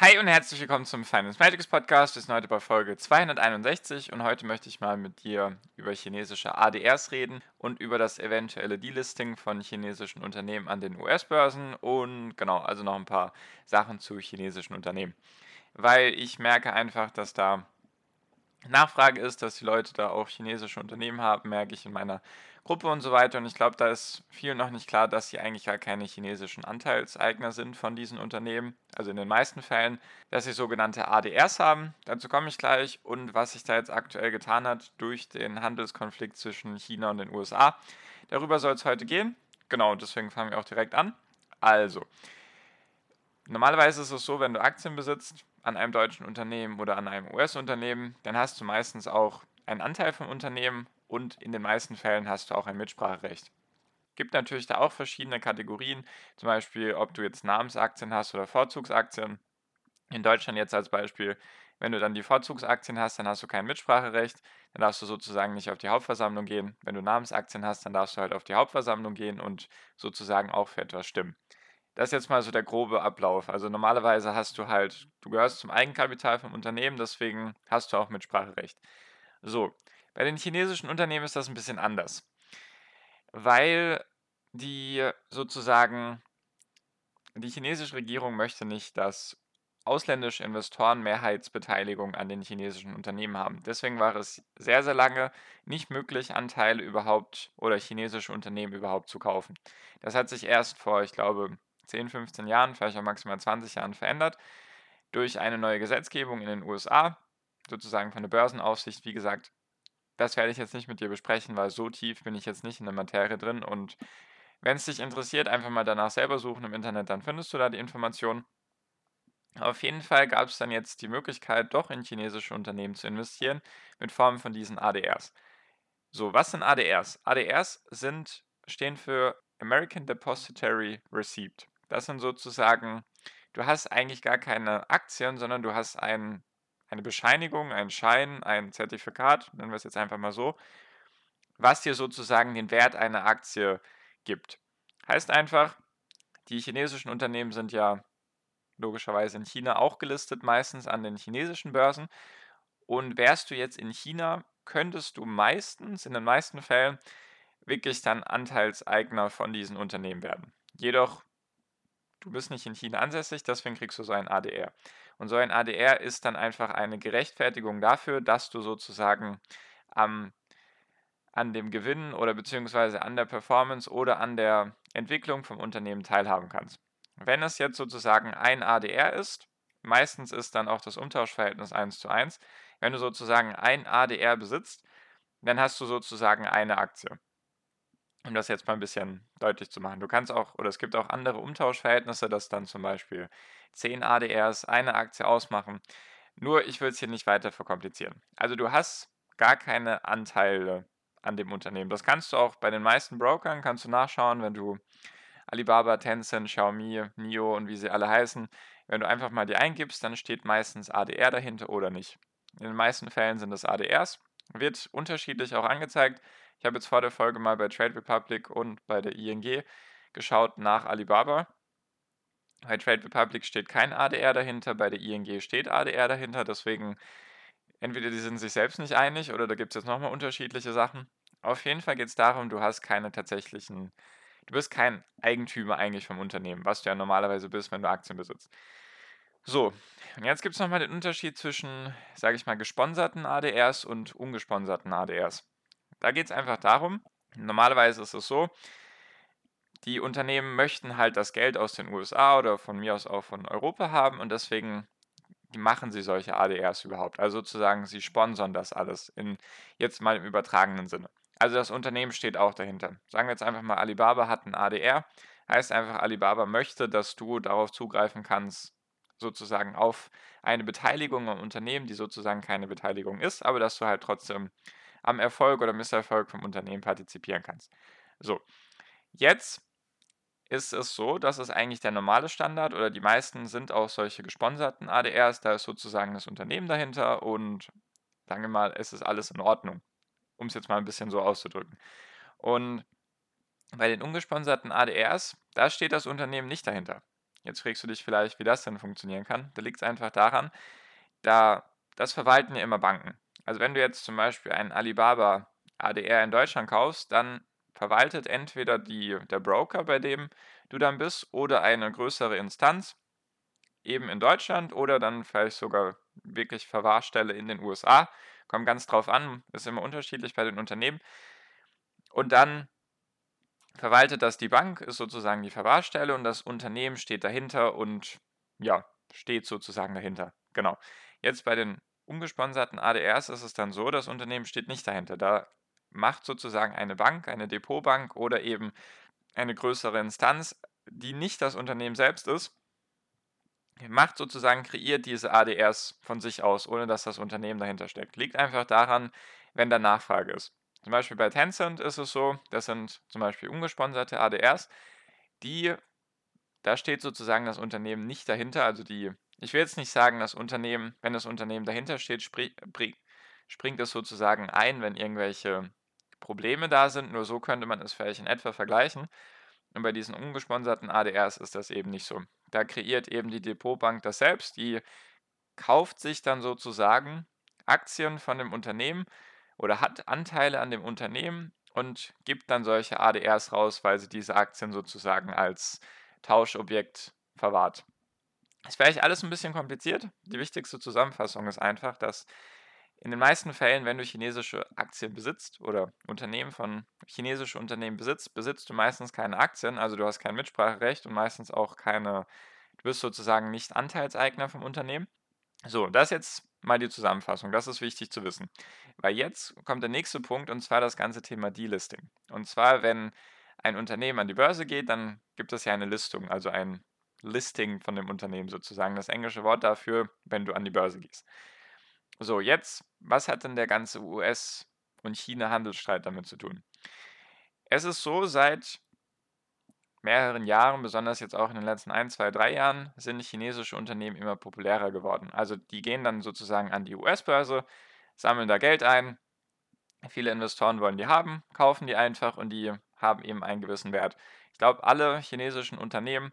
Hi und herzlich willkommen zum Finance Magics Podcast. Wir sind heute bei Folge 261 und heute möchte ich mal mit dir über chinesische ADRs reden und über das eventuelle Delisting von chinesischen Unternehmen an den US-Börsen und genau, also noch ein paar Sachen zu chinesischen Unternehmen. Weil ich merke einfach, dass da Nachfrage ist, dass die Leute da auch chinesische Unternehmen haben, merke ich in meiner Gruppe und so weiter. Und ich glaube, da ist vielen noch nicht klar, dass sie eigentlich gar keine chinesischen Anteilseigner sind von diesen Unternehmen. Also in den meisten Fällen, dass sie sogenannte ADRs haben. Dazu komme ich gleich. Und was sich da jetzt aktuell getan hat durch den Handelskonflikt zwischen China und den USA. Darüber soll es heute gehen. Genau, deswegen fangen wir auch direkt an. Also, normalerweise ist es so, wenn du Aktien besitzt, an einem deutschen Unternehmen oder an einem US-Unternehmen, dann hast du meistens auch einen Anteil vom Unternehmen und in den meisten Fällen hast du auch ein Mitspracherecht. Gibt natürlich da auch verschiedene Kategorien, zum Beispiel ob du jetzt Namensaktien hast oder Vorzugsaktien. In Deutschland jetzt als Beispiel, wenn du dann die Vorzugsaktien hast, dann hast du kein Mitspracherecht, dann darfst du sozusagen nicht auf die Hauptversammlung gehen. Wenn du Namensaktien hast, dann darfst du halt auf die Hauptversammlung gehen und sozusagen auch für etwas stimmen. Das ist jetzt mal so der grobe Ablauf. Also normalerweise hast du halt, du gehörst zum Eigenkapital vom Unternehmen, deswegen hast du auch Mitspracherecht. So, bei den chinesischen Unternehmen ist das ein bisschen anders, weil die sozusagen, die chinesische Regierung möchte nicht, dass ausländische Investoren Mehrheitsbeteiligung an den chinesischen Unternehmen haben. Deswegen war es sehr, sehr lange nicht möglich, Anteile überhaupt oder chinesische Unternehmen überhaupt zu kaufen. Das hat sich erst vor, ich glaube, 10, 15 Jahren, vielleicht auch maximal 20 Jahren verändert, durch eine neue Gesetzgebung in den USA, sozusagen von der Börsenaufsicht, wie gesagt. Das werde ich jetzt nicht mit dir besprechen, weil so tief bin ich jetzt nicht in der Materie drin. Und wenn es dich interessiert, einfach mal danach selber suchen im Internet, dann findest du da die Informationen. Auf jeden Fall gab es dann jetzt die Möglichkeit, doch in chinesische Unternehmen zu investieren, mit Form von diesen ADRs. So, was sind ADRs? ADRs sind, stehen für American Depository Receipt. Das sind sozusagen, du hast eigentlich gar keine Aktien, sondern du hast ein, eine Bescheinigung, einen Schein, ein Zertifikat, nennen wir es jetzt einfach mal so, was dir sozusagen den Wert einer Aktie gibt. Heißt einfach, die chinesischen Unternehmen sind ja logischerweise in China auch gelistet, meistens an den chinesischen Börsen. Und wärst du jetzt in China, könntest du meistens, in den meisten Fällen, wirklich dann Anteilseigner von diesen Unternehmen werden. Jedoch du bist nicht in China ansässig, deswegen kriegst du so ein ADR. Und so ein ADR ist dann einfach eine Gerechtfertigung dafür, dass du sozusagen am, an dem Gewinn oder beziehungsweise an der Performance oder an der Entwicklung vom Unternehmen teilhaben kannst. Wenn es jetzt sozusagen ein ADR ist, meistens ist dann auch das Umtauschverhältnis 1 zu 1, wenn du sozusagen ein ADR besitzt, dann hast du sozusagen eine Aktie um das jetzt mal ein bisschen deutlich zu machen. Du kannst auch, oder es gibt auch andere Umtauschverhältnisse, dass dann zum Beispiel 10 ADRs eine Aktie ausmachen. Nur ich will es hier nicht weiter verkomplizieren. Also du hast gar keine Anteile an dem Unternehmen. Das kannst du auch bei den meisten Brokern, kannst du nachschauen, wenn du Alibaba, Tencent, Xiaomi, NIO und wie sie alle heißen, wenn du einfach mal die eingibst, dann steht meistens ADR dahinter oder nicht. In den meisten Fällen sind es ADRs, wird unterschiedlich auch angezeigt. Ich habe jetzt vor der Folge mal bei Trade Republic und bei der ING geschaut nach Alibaba. Bei Trade Republic steht kein ADR dahinter, bei der ING steht ADR dahinter, deswegen entweder die sind sich selbst nicht einig oder da gibt es jetzt nochmal unterschiedliche Sachen. Auf jeden Fall geht es darum, du hast keine tatsächlichen, du bist kein Eigentümer eigentlich vom Unternehmen, was du ja normalerweise bist, wenn du Aktien besitzt. So, und jetzt gibt es nochmal den Unterschied zwischen, sage ich mal, gesponserten ADRs und ungesponserten ADRs. Da geht es einfach darum, normalerweise ist es so, die Unternehmen möchten halt das Geld aus den USA oder von mir aus auch von Europa haben und deswegen machen sie solche ADRs überhaupt. Also sozusagen, sie sponsern das alles in jetzt mal im übertragenen Sinne. Also das Unternehmen steht auch dahinter. Sagen wir jetzt einfach mal, Alibaba hat ein ADR, heißt einfach, Alibaba möchte, dass du darauf zugreifen kannst, sozusagen auf eine Beteiligung am Unternehmen, die sozusagen keine Beteiligung ist, aber dass du halt trotzdem am Erfolg oder Misserfolg vom Unternehmen partizipieren kannst. So, jetzt ist es so, dass es eigentlich der normale Standard oder die meisten sind auch solche gesponserten ADRs, da ist sozusagen das Unternehmen dahinter und sagen wir mal, es ist alles in Ordnung, um es jetzt mal ein bisschen so auszudrücken. Und bei den ungesponserten ADRs, da steht das Unternehmen nicht dahinter. Jetzt fragst du dich vielleicht, wie das denn funktionieren kann. Da liegt es einfach daran, da das verwalten ja immer Banken. Also wenn du jetzt zum Beispiel einen Alibaba ADR in Deutschland kaufst, dann verwaltet entweder die, der Broker, bei dem du dann bist, oder eine größere Instanz, eben in Deutschland oder dann vielleicht sogar wirklich Verwahrstelle in den USA. Kommt ganz drauf an, ist immer unterschiedlich bei den Unternehmen. Und dann verwaltet das die Bank, ist sozusagen die Verwahrstelle und das Unternehmen steht dahinter und ja, steht sozusagen dahinter. Genau. Jetzt bei den ungesponserten ADRs ist es dann so, das Unternehmen steht nicht dahinter. Da macht sozusagen eine Bank, eine Depotbank oder eben eine größere Instanz, die nicht das Unternehmen selbst ist, macht sozusagen, kreiert diese ADRs von sich aus, ohne dass das Unternehmen dahinter steckt. Liegt einfach daran, wenn da Nachfrage ist. Zum Beispiel bei Tencent ist es so, das sind zum Beispiel ungesponserte ADRs, die, da steht sozusagen das Unternehmen nicht dahinter, also die, ich will jetzt nicht sagen, das Unternehmen, wenn das Unternehmen dahinter steht, springt es sozusagen ein, wenn irgendwelche Probleme da sind. Nur so könnte man es vielleicht in etwa vergleichen. Und bei diesen ungesponserten ADRs ist das eben nicht so. Da kreiert eben die Depotbank das selbst. Die kauft sich dann sozusagen Aktien von dem Unternehmen oder hat Anteile an dem Unternehmen und gibt dann solche ADRs raus, weil sie diese Aktien sozusagen als Tauschobjekt verwahrt. Ist vielleicht alles ein bisschen kompliziert. Die wichtigste Zusammenfassung ist einfach, dass in den meisten Fällen, wenn du chinesische Aktien besitzt oder Unternehmen von chinesischen Unternehmen besitzt, besitzt du meistens keine Aktien, also du hast kein Mitspracherecht und meistens auch keine, du bist sozusagen nicht Anteilseigner vom Unternehmen. So, das ist jetzt mal die Zusammenfassung, das ist wichtig zu wissen. Weil jetzt kommt der nächste Punkt und zwar das ganze Thema Delisting. Und zwar, wenn ein Unternehmen an die Börse geht, dann gibt es ja eine Listung, also ein Listing von dem Unternehmen sozusagen, das englische Wort dafür, wenn du an die Börse gehst. So, jetzt, was hat denn der ganze US- und China-Handelsstreit damit zu tun? Es ist so, seit mehreren Jahren, besonders jetzt auch in den letzten ein, zwei, drei Jahren, sind chinesische Unternehmen immer populärer geworden. Also die gehen dann sozusagen an die US-Börse, sammeln da Geld ein. Viele Investoren wollen die haben, kaufen die einfach und die haben eben einen gewissen Wert. Ich glaube, alle chinesischen Unternehmen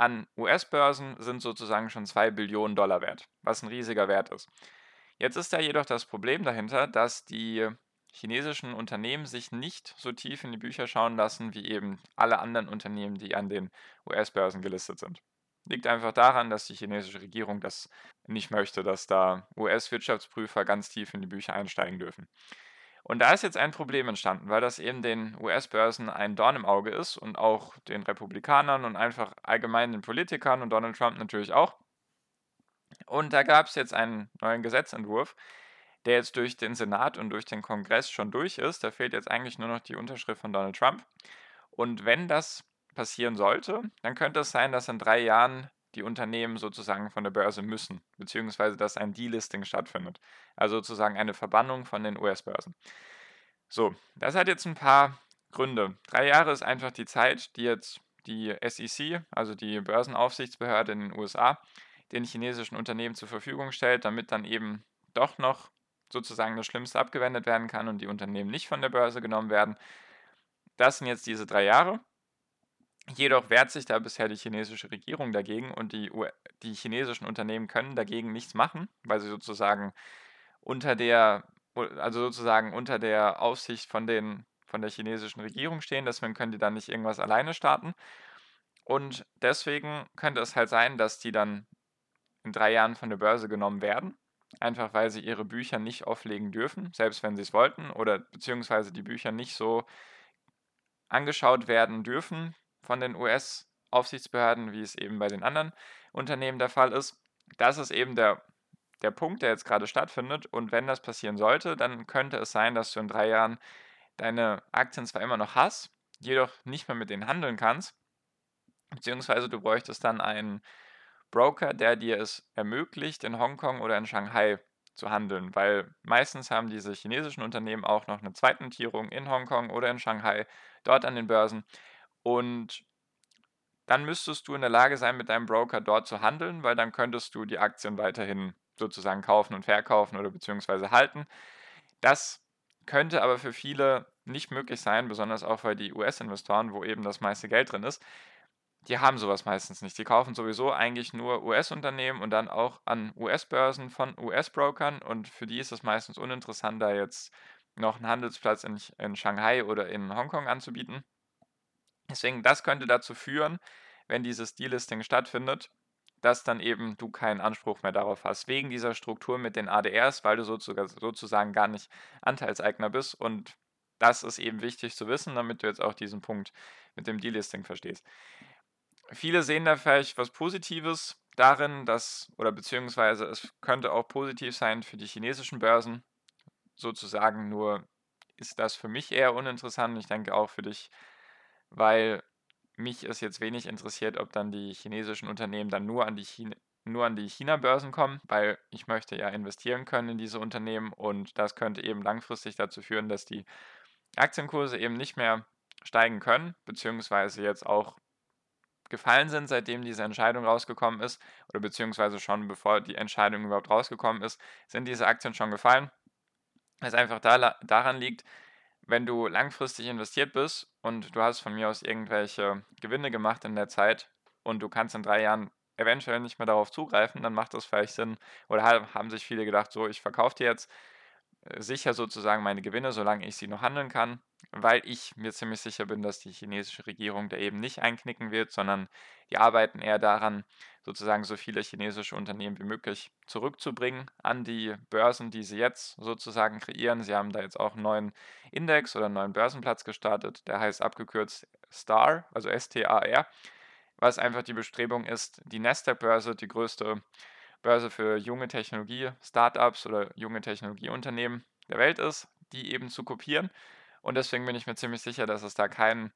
an US-Börsen sind sozusagen schon 2 Billionen Dollar wert, was ein riesiger Wert ist. Jetzt ist da jedoch das Problem dahinter, dass die chinesischen Unternehmen sich nicht so tief in die Bücher schauen lassen wie eben alle anderen Unternehmen, die an den US-Börsen gelistet sind. Liegt einfach daran, dass die chinesische Regierung das nicht möchte, dass da US-Wirtschaftsprüfer ganz tief in die Bücher einsteigen dürfen. Und da ist jetzt ein Problem entstanden, weil das eben den US-Börsen ein Dorn im Auge ist und auch den Republikanern und einfach allgemein den Politikern und Donald Trump natürlich auch. Und da gab es jetzt einen neuen Gesetzentwurf, der jetzt durch den Senat und durch den Kongress schon durch ist. Da fehlt jetzt eigentlich nur noch die Unterschrift von Donald Trump. Und wenn das passieren sollte, dann könnte es sein, dass in drei Jahren die Unternehmen sozusagen von der Börse müssen, beziehungsweise dass ein Delisting stattfindet. Also sozusagen eine Verbannung von den US-Börsen. So, das hat jetzt ein paar Gründe. Drei Jahre ist einfach die Zeit, die jetzt die SEC, also die Börsenaufsichtsbehörde in den USA, den chinesischen Unternehmen zur Verfügung stellt, damit dann eben doch noch sozusagen das Schlimmste abgewendet werden kann und die Unternehmen nicht von der Börse genommen werden. Das sind jetzt diese drei Jahre. Jedoch wehrt sich da bisher die chinesische Regierung dagegen und die, die chinesischen Unternehmen können dagegen nichts machen, weil sie sozusagen unter der, also sozusagen unter der Aufsicht von, den, von der chinesischen Regierung stehen. Deswegen können die dann nicht irgendwas alleine starten. Und deswegen könnte es halt sein, dass die dann in drei Jahren von der Börse genommen werden. Einfach weil sie ihre Bücher nicht auflegen dürfen, selbst wenn sie es wollten, oder beziehungsweise die Bücher nicht so angeschaut werden dürfen von den US-Aufsichtsbehörden, wie es eben bei den anderen Unternehmen der Fall ist. Das ist eben der, der Punkt, der jetzt gerade stattfindet. Und wenn das passieren sollte, dann könnte es sein, dass du in drei Jahren deine Aktien zwar immer noch hast, jedoch nicht mehr mit denen handeln kannst, beziehungsweise du bräuchtest dann einen Broker, der dir es ermöglicht, in Hongkong oder in Shanghai zu handeln, weil meistens haben diese chinesischen Unternehmen auch noch eine Zweitnotierung in Hongkong oder in Shanghai, dort an den Börsen. Und dann müsstest du in der Lage sein, mit deinem Broker dort zu handeln, weil dann könntest du die Aktien weiterhin sozusagen kaufen und verkaufen oder beziehungsweise halten. Das könnte aber für viele nicht möglich sein, besonders auch weil die US-Investoren, wo eben das meiste Geld drin ist, die haben sowas meistens nicht. Die kaufen sowieso eigentlich nur US-Unternehmen und dann auch an US-Börsen von US-Brokern und für die ist es meistens uninteressant, da jetzt noch einen Handelsplatz in, in Shanghai oder in Hongkong anzubieten. Deswegen, das könnte dazu führen, wenn dieses Delisting stattfindet, dass dann eben du keinen Anspruch mehr darauf hast, wegen dieser Struktur mit den ADRs, weil du sozusagen gar nicht Anteilseigner bist. Und das ist eben wichtig zu wissen, damit du jetzt auch diesen Punkt mit dem Delisting verstehst. Viele sehen da vielleicht was Positives darin, dass, oder beziehungsweise es könnte auch positiv sein für die chinesischen Börsen, sozusagen, nur ist das für mich eher uninteressant. Ich denke auch für dich, weil mich es jetzt wenig interessiert, ob dann die chinesischen Unternehmen dann nur an die China nur an die China-Börsen kommen, weil ich möchte ja investieren können in diese Unternehmen und das könnte eben langfristig dazu führen, dass die Aktienkurse eben nicht mehr steigen können, beziehungsweise jetzt auch gefallen sind, seitdem diese Entscheidung rausgekommen ist, oder beziehungsweise schon bevor die Entscheidung überhaupt rausgekommen ist, sind diese Aktien schon gefallen. Was einfach da, daran liegt, wenn du langfristig investiert bist und du hast von mir aus irgendwelche Gewinne gemacht in der Zeit und du kannst in drei Jahren eventuell nicht mehr darauf zugreifen, dann macht das vielleicht Sinn, oder haben sich viele gedacht, so, ich verkaufe dir jetzt sicher sozusagen meine Gewinne, solange ich sie noch handeln kann, weil ich mir ziemlich sicher bin, dass die chinesische Regierung da eben nicht einknicken wird, sondern die arbeiten eher daran, sozusagen so viele chinesische Unternehmen wie möglich zurückzubringen an die Börsen, die sie jetzt sozusagen kreieren. Sie haben da jetzt auch einen neuen Index oder einen neuen Börsenplatz gestartet, der heißt abgekürzt STAR, also S-T-A-R, was einfach die Bestrebung ist, die Nasdaq-Börse, die größte Börse für junge Technologie-Startups oder junge Technologieunternehmen der Welt ist, die eben zu kopieren. Und deswegen bin ich mir ziemlich sicher, dass es da keinen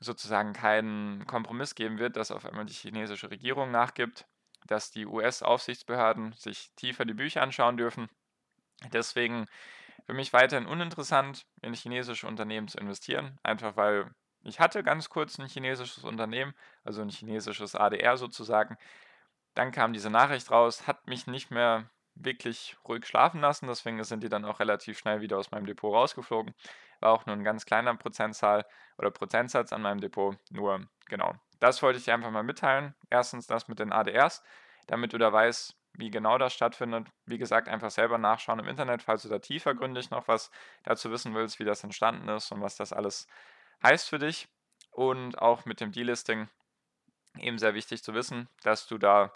sozusagen keinen Kompromiss geben wird, dass auf einmal die chinesische Regierung nachgibt, dass die US-Aufsichtsbehörden sich tiefer die Bücher anschauen dürfen. Deswegen für mich weiterhin uninteressant, in chinesische Unternehmen zu investieren, einfach weil ich hatte ganz kurz ein chinesisches Unternehmen, also ein chinesisches ADR sozusagen, dann kam diese Nachricht raus, hat mich nicht mehr wirklich ruhig schlafen lassen, deswegen sind die dann auch relativ schnell wieder aus meinem Depot rausgeflogen. War auch nur ein ganz kleiner Prozentzahl oder Prozentsatz an meinem Depot. Nur, genau, das wollte ich dir einfach mal mitteilen. Erstens das mit den ADRs, damit du da weißt, wie genau das stattfindet. Wie gesagt, einfach selber nachschauen im Internet, falls du da tiefergründig noch was dazu wissen willst, wie das entstanden ist und was das alles heißt für dich. Und auch mit dem Delisting eben sehr wichtig zu wissen, dass du da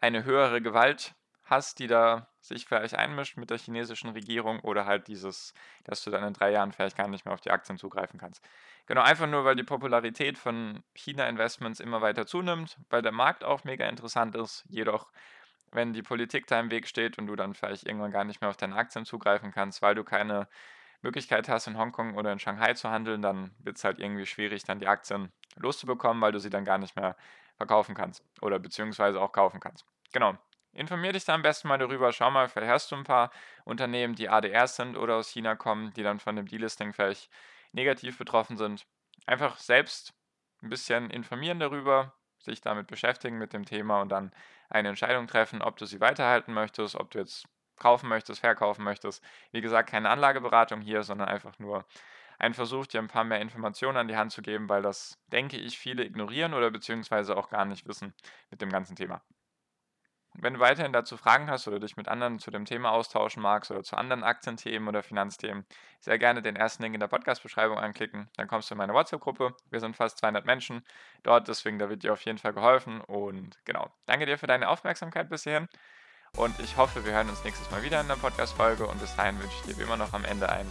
eine höhere Gewalt hast, die da sich vielleicht einmischt mit der chinesischen Regierung oder halt dieses, dass du dann in drei Jahren vielleicht gar nicht mehr auf die Aktien zugreifen kannst. Genau, einfach nur, weil die Popularität von China-Investments immer weiter zunimmt, weil der Markt auch mega interessant ist. Jedoch, wenn die Politik da im Weg steht und du dann vielleicht irgendwann gar nicht mehr auf deine Aktien zugreifen kannst, weil du keine Möglichkeit hast, in Hongkong oder in Shanghai zu handeln, dann wird es halt irgendwie schwierig, dann die Aktien loszubekommen, weil du sie dann gar nicht mehr verkaufen kannst oder beziehungsweise auch kaufen kannst. Genau. Informier dich da am besten mal darüber. Schau mal, vielleicht hast du ein paar Unternehmen, die ADRs sind oder aus China kommen, die dann von dem Delisting vielleicht negativ betroffen sind. Einfach selbst ein bisschen informieren darüber, sich damit beschäftigen mit dem Thema und dann eine Entscheidung treffen, ob du sie weiterhalten möchtest, ob du jetzt kaufen möchtest, verkaufen möchtest. Wie gesagt, keine Anlageberatung hier, sondern einfach nur ein Versuch, dir ein paar mehr Informationen an die Hand zu geben, weil das, denke ich, viele ignorieren oder beziehungsweise auch gar nicht wissen mit dem ganzen Thema. Wenn du weiterhin dazu Fragen hast oder dich mit anderen zu dem Thema austauschen magst oder zu anderen Aktienthemen oder Finanzthemen, sehr gerne den ersten Link in der Podcast-Beschreibung anklicken. Dann kommst du in meine WhatsApp-Gruppe. Wir sind fast 200 Menschen dort, deswegen da wird dir auf jeden Fall geholfen. Und genau, danke dir für deine Aufmerksamkeit bis hierhin. Und ich hoffe, wir hören uns nächstes Mal wieder in der Podcast-Folge. Und bis dahin wünsche ich dir wie immer noch am Ende einen